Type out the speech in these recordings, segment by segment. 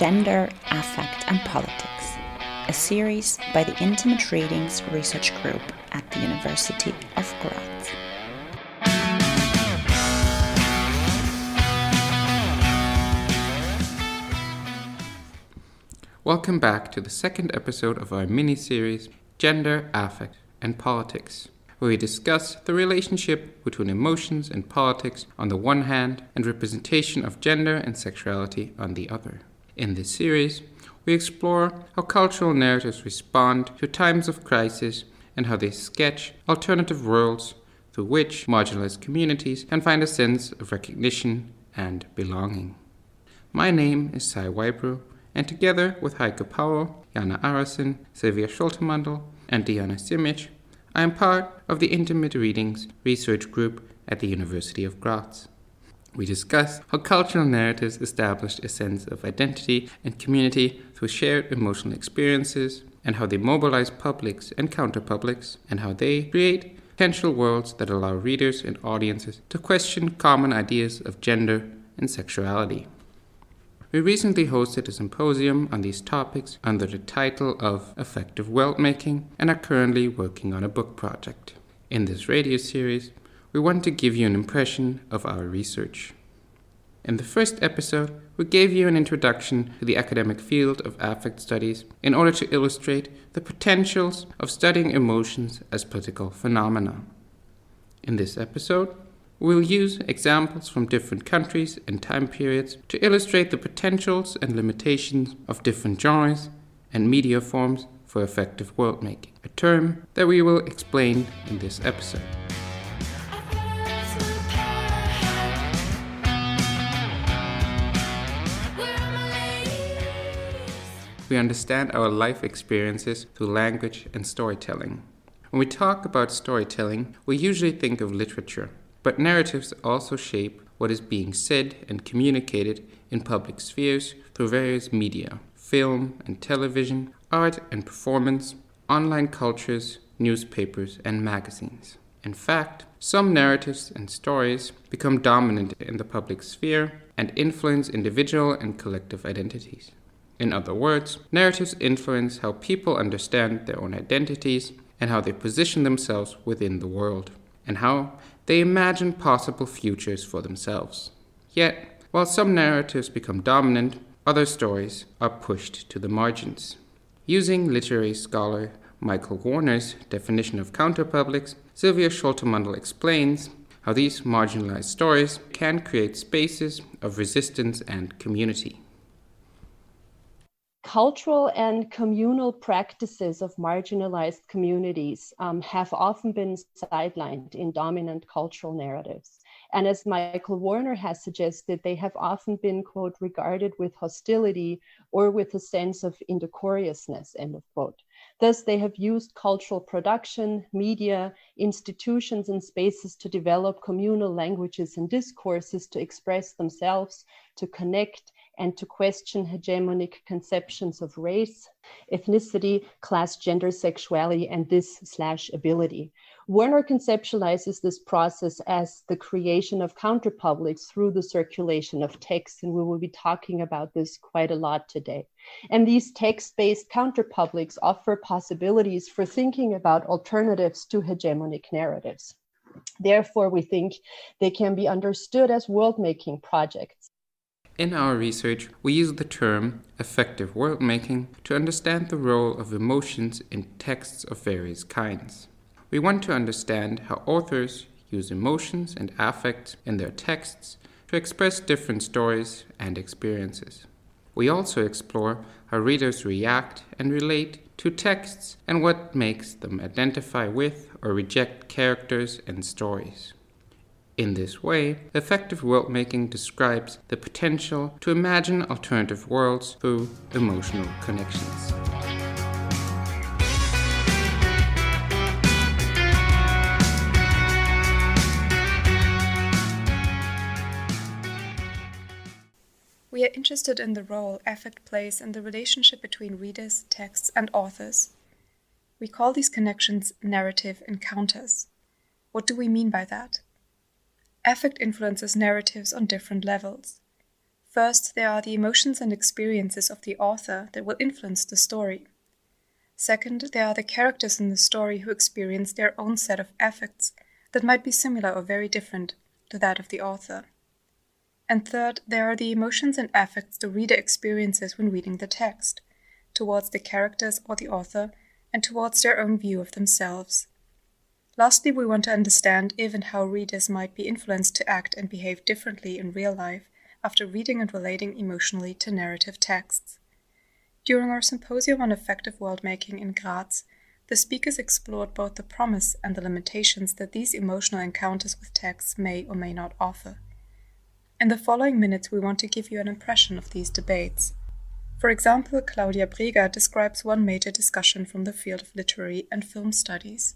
Gender, Affect and Politics, a series by the Intimate Readings Research Group at the University of Graz. Welcome back to the second episode of our mini series Gender, Affect and Politics where we discuss the relationship between emotions and politics on the one hand and representation of gender and sexuality on the other. In this series, we explore how cultural narratives respond to times of crisis and how they sketch alternative worlds through which marginalized communities can find a sense of recognition and belonging. My name is Si Whybrew, and together with Heike Paul, Jana Aresin, Silvia Schultermandl, and Dijana Simić, I am part of the Intimate Readings Research Group at the University of Graz. We discuss how cultural narratives establish a sense of identity and community through shared emotional experiences, and how they mobilize publics and counterpublics, and how they create potential worlds that allow readers and audiences to question common ideas of gender and sexuality. We recently hosted a symposium on these topics under the title of Affective World Making and are currently working on a book project. In this radio series, we want to give you an impression of our research. In the first episode, we gave you an introduction to the academic field of affect studies in order to illustrate the potentials of studying emotions as political phenomena. In this episode, We'll use examples from different countries and time periods to illustrate the potentials and limitations of different genres and media forms for affective world making, a term that we will explain in this episode. We understand our life experiences through language and storytelling. When we talk about storytelling, we usually think of literature but narratives also shape what is being said and communicated in public spheres through various media film and television, art and performance, online cultures, newspapers, and magazines. In fact, some narratives and stories become dominant in the public sphere and influence individual and collective identities. In other words, narratives influence how people understand their own identities and how they position themselves within the world, and how they imagine possible futures for themselves. Yet, while some narratives become dominant, other stories are pushed to the margins. Using literary scholar Michael Warner's definition of counterpublics, Silvia Schultermandl explains how these marginalized stories can create spaces of resistance and community cultural and communal practices of marginalized communities um, have often been sidelined in dominant cultural narratives. And as Michael Warner has suggested, they have often been, quote, regarded with hostility or with a sense of indecorousness, end of quote. Thus, they have used cultural production, media, institutions, and spaces to develop communal languages and discourses to express themselves, to connect, and to question hegemonic conceptions of race, ethnicity, class, gender, sexuality, and this slash ability. Warner conceptualizes this process as the creation of counterpublics through the circulation of texts, and we will be talking about this quite a lot today. And these text-based counterpublics offer possibilities for thinking about alternatives to hegemonic narratives. Therefore, we think they can be understood as world-making projects in our research, we use the term affective world making to understand the role of emotions in texts of various kinds. We want to understand how authors use emotions and affects in their texts to express different stories and experiences. We also explore how readers react and relate to texts and what makes them identify with or reject characters and stories. In this way, affective world making describes the potential to imagine alternative worlds through emotional connections. We are interested in the role affect plays in the relationship between readers, texts, and authors. We call these connections narrative encounters. What do we mean by that? Affect influences narratives on different levels. First, there are the emotions and experiences of the author that will influence the story. Second, there are the characters in the story who experience their own set of affects that might be similar or very different to that of the author. And third, there are the emotions and affects the reader experiences when reading the text, towards the characters or the author, and towards their own view of themselves. Lastly, we want to understand if and how readers might be influenced to act and behave differently in real life after reading and relating emotionally to narrative texts. During our symposium on affective world making in Graz, the speakers explored both the promise and the limitations that these emotional encounters with texts may or may not offer. In the following minutes, we want to give you an impression of these debates. For example, Claudia Breger describes one major discussion from the field of literary and film studies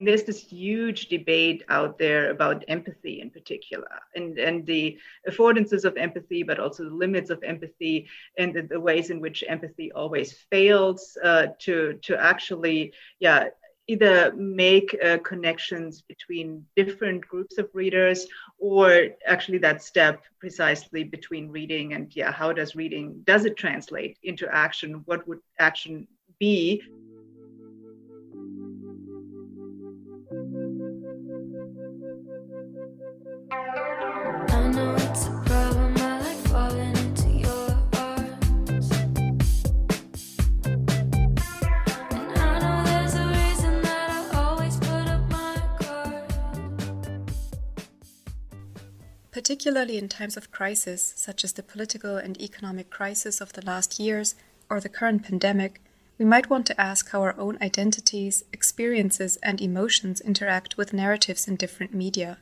there's this huge debate out there about empathy in particular and, and the affordances of empathy but also the limits of empathy and the, the ways in which empathy always fails uh, to, to actually yeah either make uh, connections between different groups of readers or actually that step precisely between reading and yeah how does reading does it translate into action? What would action be Particularly in times of crisis, such as the political and economic crisis of the last years or the current pandemic, we might want to ask how our own identities, experiences, and emotions interact with narratives in different media.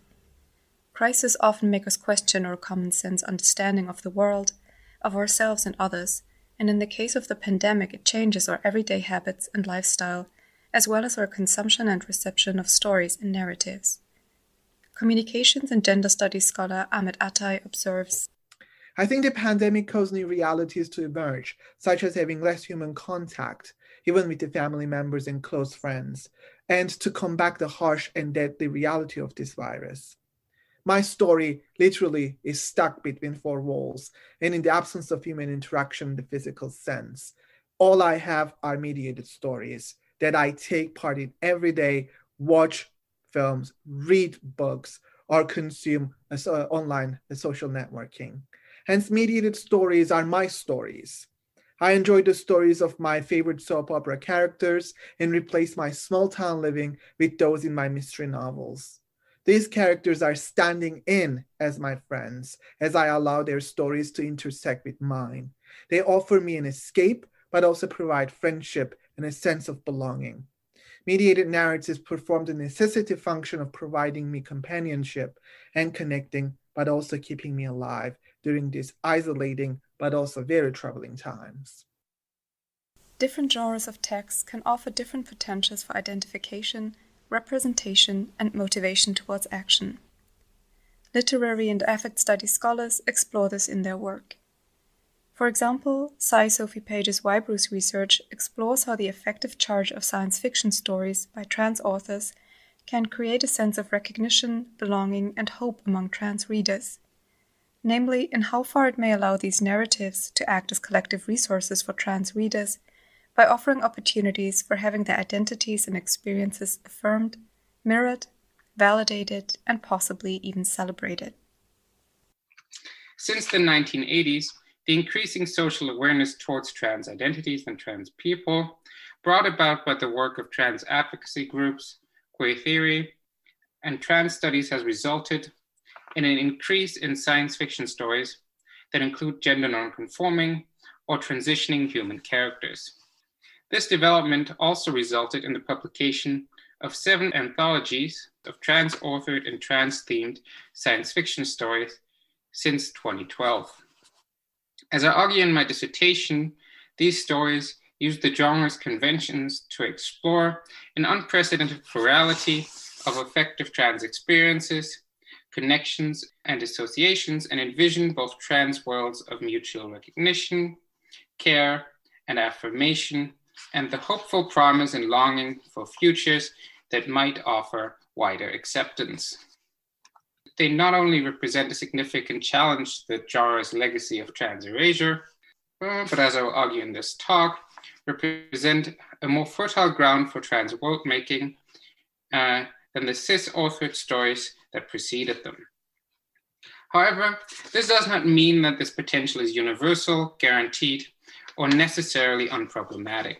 Crises often make us question our common sense understanding of the world, of ourselves and others, and in the case of the pandemic, it changes our everyday habits and lifestyle, as well as our consumption and reception of stories and narratives. Communications and gender studies scholar Ahmet Atay observes I think the pandemic caused new realities to emerge, such as having less human contact, even with the family members and close friends, and to combat the harsh and deadly reality of this virus. My story literally is stuck between four walls, and in the absence of human interaction in the physical sense, all I have are mediated stories that I take part in every day, watch films, read books, or consume uh, online social networking. Hence, mediated stories are my stories. I enjoy the stories of my favorite soap opera characters and replace my small town living with those in my mystery novels. These characters are standing in as my friends as I allow their stories to intersect with mine. They offer me an escape, but also provide friendship and a sense of belonging. Mediated narratives perform the necessity function of providing me companionship and connecting, but also keeping me alive during these isolating but also very troubling times. Different genres of text can offer different potentials for identification, representation, and motivation towards action. Literary and affect study scholars explore this in their work. For example, Si Sophie Pages Whybrew's research explores how the affective charge of science fiction stories by trans authors can create a sense of recognition, belonging, and hope among trans readers. Namely, in how far it may allow these narratives to act as collective resources for trans readers by offering opportunities for having their identities and experiences affirmed, mirrored, validated, and possibly even celebrated. Since the 1980s, the increasing social awareness towards trans identities and trans people, brought about by the work of trans advocacy groups, queer theory, and trans studies has resulted in an increase in science fiction stories that include gender nonconforming or transitioning human characters. This development also resulted in the publication of seven anthologies of trans authored and trans themed science fiction stories since 2012. As I argue in my dissertation, these stories use the genre's conventions to explore an unprecedented plurality of affective trans experiences, connections, and associations, and envision both trans worlds of mutual recognition, care, and affirmation, and the hopeful promise and longing for futures that might offer wider acceptance. They not only represent a significant challenge to the genre's legacy of trans erasure, uh, but as I will argue in this talk, represent a more fertile ground for trans world making uh, than the cis authored stories that preceded them. However, this does not mean that this potential is universal, guaranteed, or necessarily unproblematic.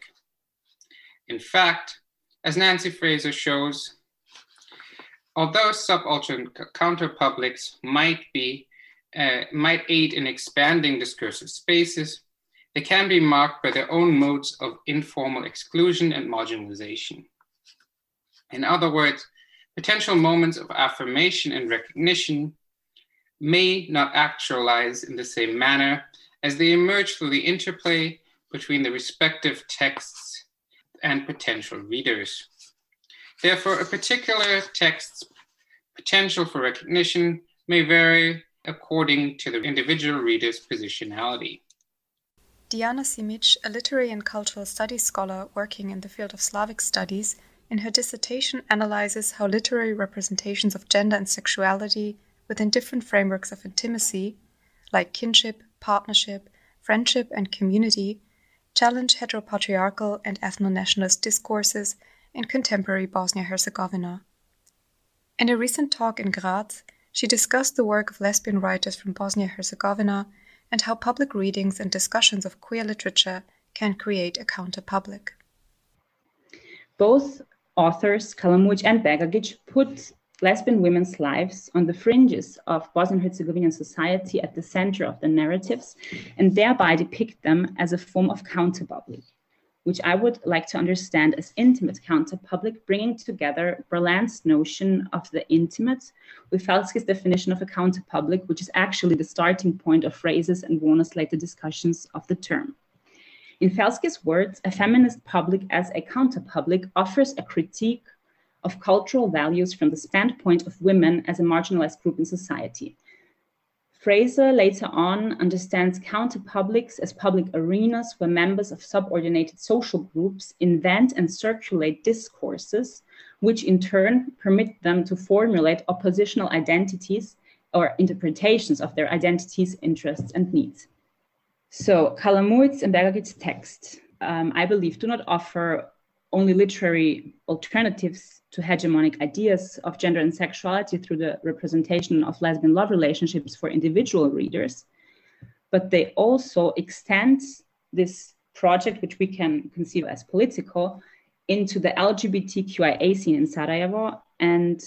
In fact, as Nancy Fraser shows, although subaltern counterpublics might be uh, might aid in expanding discursive spaces, they can be marked by their own modes of informal exclusion and marginalization. In other words, potential moments of affirmation and recognition may not actualize in the same manner as they emerge through the interplay between the respective texts and potential readers. Therefore, a particular text's potential for recognition may vary according to the individual reader's positionality. Dijana Simić, a literary and cultural studies scholar working in the field of Slavic studies, in her dissertation analyzes how literary representations of gender and sexuality within different frameworks of intimacy, like kinship, partnership, friendship, and community, challenge heteropatriarchal and ethno nationalist discourses in contemporary Bosnia Herzegovina. In a recent talk in Graz, she discussed the work of lesbian writers from Bosnia Herzegovina and how public readings and discussions of queer literature can create a counter public. Both authors, Kalamujić and Begagić, put lesbian women's lives on the fringes of Bosnian Herzegovinian society at the center of the narratives and thereby depict them as a form of counter public, which I would like to understand as intimate counter public, bringing together Berlant's notion of the intimate with Felski's definition of a counter public, which is actually the starting point of Fraser's and Warner's later discussions of the term. In Felski's words, a feminist public as a counter public offers a critique of cultural values from the standpoint of women as a marginalized group in society. Fraser later on understands counter publics as public arenas where members of subordinated social groups invent and circulate discourses, which in turn permit them to formulate oppositional identities or interpretations of their identities, interests, and needs. So, Kalamujić's and Begagić's texts, um, I believe, do not offer only literary alternatives to hegemonic ideas of gender and sexuality through the representation of lesbian love relationships for individual readers, but they also extend this project, which we can conceive as political, into the LGBTQIA scene in Sarajevo. And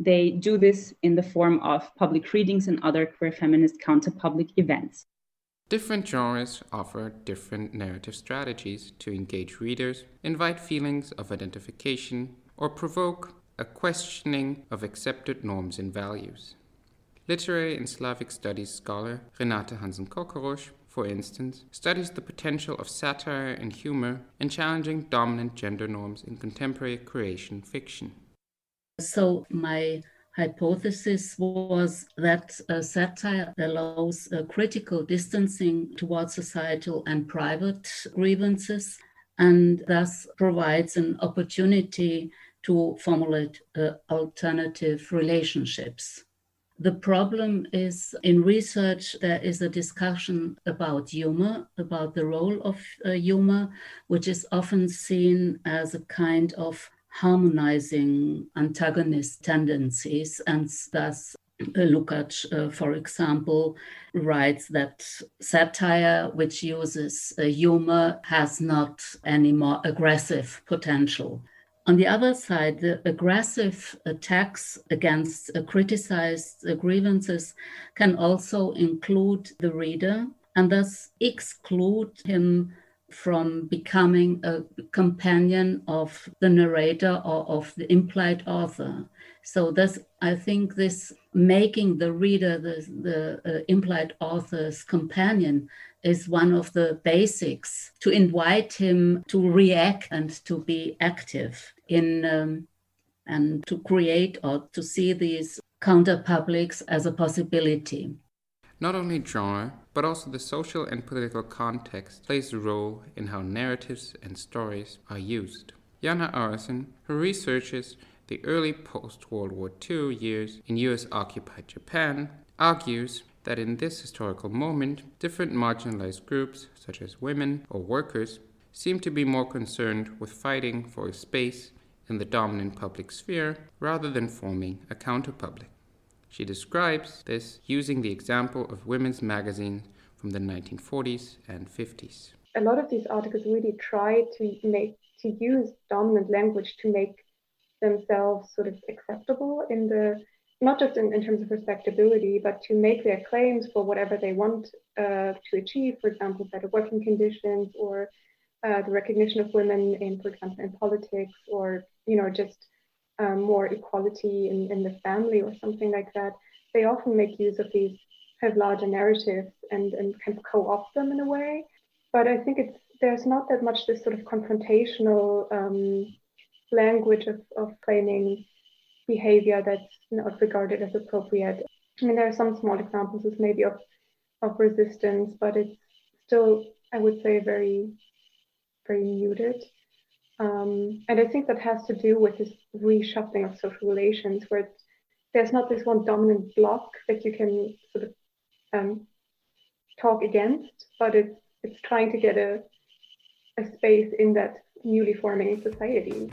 they do this in the form of public readings and other queer feminist counter public events. Different genres offer different narrative strategies to engage readers, invite feelings of identification, or provoke a questioning of accepted norms and values. Literary and Slavic studies scholar Renate Hansen Kokoruš, for instance, studies the potential of satire and humor in challenging dominant gender norms in contemporary Croatian fiction. So, my hypothesis was that uh, satire allows a critical distancing towards societal and private grievances and thus provides an opportunity to formulate uh, alternative relationships. The problem is in research, there is a discussion about humor, about the role of uh, humor, which is often seen as a kind of harmonizing antagonist tendencies, and thus Lukács, uh, for example, writes that satire, which uses uh, humor, has not any more aggressive potential. On the other side, the aggressive attacks against uh, criticized grievances can also include the reader and thus exclude him from becoming a companion of the narrator or of the implied author. So this, I think this making the reader the, the uh, implied author's companion is one of the basics to invite him to react and to be active in um, and to create or to see these counter publics as a possibility. Not only genre, but also the social and political context plays a role in how narratives and stories are used. Jana Aresin, who researches the early post World War II years in US occupied Japan, argues that in this historical moment, different marginalized groups, such as women or workers, seem to be more concerned with fighting for a space in the dominant public sphere rather than forming a counterpublic. She describes this using the example of women's magazines from the 1940s and 50s. A lot of these articles really try to make to use dominant language to make themselves sort of acceptable in the not just in, in terms of respectability, but to make their claims for whatever they want uh, to achieve, for example, better working conditions or uh, the recognition of women in, for example, in politics or, you know, just um, more equality in, in the family or something like that. They often make use of these kind of larger narratives and, and kind of co-opt them in a way. But I think it's there's not that much this sort of confrontational um, language of, of claiming behavior that's not regarded as appropriate. I mean, there are some small examples maybe of, of resistance, but it's still, I would say, very, very muted. Um, and I think that has to do with this reshuffling of social relations, where there's not this one dominant block that you can sort of um, talk against, but it's it's trying to get a a space in that newly forming society.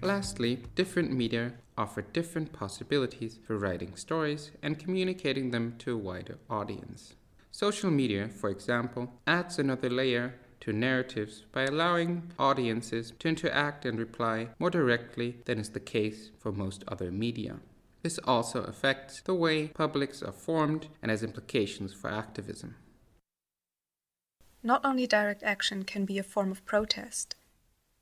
Lastly, different media offer different possibilities for writing stories and communicating them to a wider audience. Social media, for example, adds another layer to narratives by allowing audiences to interact and reply more directly than is the case for most other media. This also affects the way publics are formed and has implications for activism. Not only direct action can be a form of protest,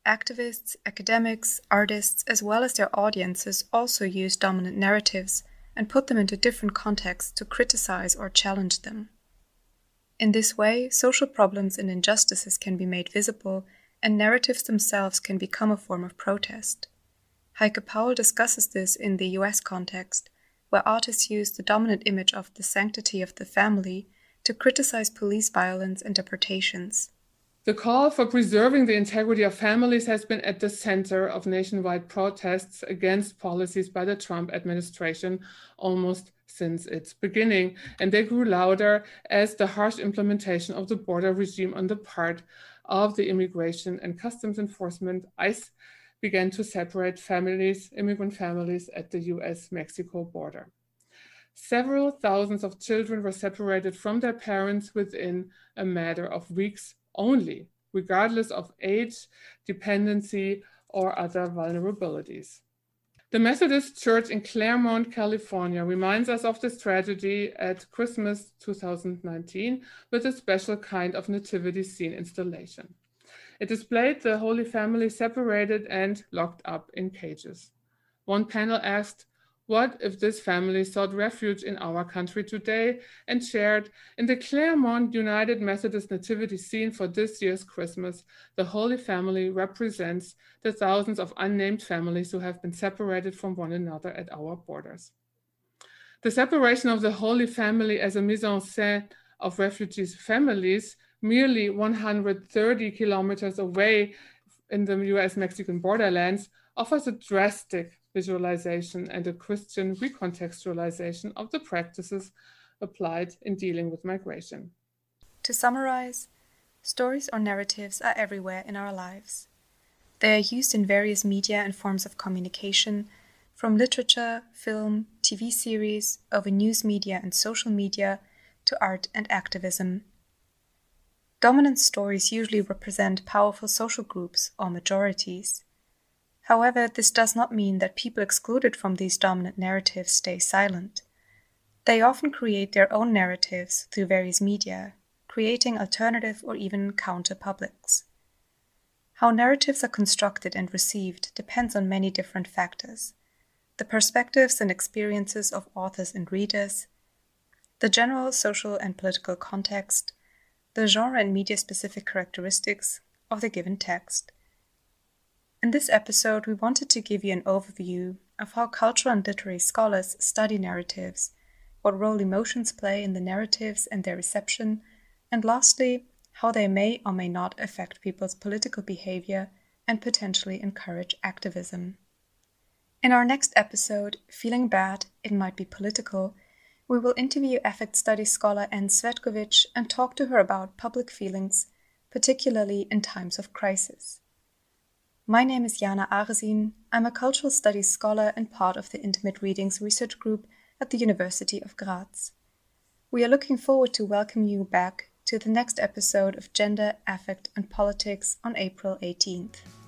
Activists, academics, artists, as well as their audiences also use dominant narratives and put them into different contexts to criticize or challenge them. In this way, social problems and injustices can be made visible, and narratives themselves can become a form of protest. Heike Paul discusses this in the US context, where artists use the dominant image of the sanctity of the family to criticize police violence interpretations. The call for preserving the integrity of families has been at the center of nationwide protests against policies by the Trump administration almost since its beginning, and they grew louder as the harsh implementation of the border regime on the part of the Immigration and Customs Enforcement, ICE, began to separate families, immigrant families at the US Mexico border. Several thousands of children were separated from their parents within a matter of weeks only, regardless of age, dependency, or other vulnerabilities. The Methodist Church in Claremont, California reminds us of this tragedy at Christmas 2019 with a special kind of nativity scene installation. It displayed the Holy Family separated and locked up in cages. One panel asked, what if this family sought refuge in our country today and shared in the Claremont United Methodist Nativity scene for this year's Christmas? The Holy Family represents the thousands of unnamed families who have been separated from one another at our borders. The separation of the Holy Family as a mise en scène of refugees' families, merely 130 kilometers away in the US Mexican borderlands, offers a drastic visualization and a Christian recontextualization of the practices applied in dealing with migration. To summarize, stories or narratives are everywhere in our lives. They are used in various media and forms of communication, from literature, film, TV series, over news media and social media, to art and activism. Dominant stories usually represent powerful social groups or majorities. However, this does not mean that people excluded from these dominant narratives stay silent. They often create their own narratives through various media, creating alternative or even counter publics. How narratives are constructed and received depends on many different factors the perspectives and experiences of authors and readers, the general social and political context, the genre and media specific characteristics of the given text. In this episode, we wanted to give you an overview of how cultural and literary scholars study narratives, what role emotions play in the narratives and their reception, and lastly, how they may or may not affect people's political behavior and potentially encourage activism. In our next episode, Feeling Bad, It Might Be Political, we will interview affect studies scholar Ann Cvetkovich and talk to her about public feelings, particularly in times of crisis. My name is Jana Aresin. I'm a cultural studies scholar and part of the Intimate Readings research group at the University of Graz. We are looking forward to welcome you back to the next episode of Gender, Affect and Politics on April 18th.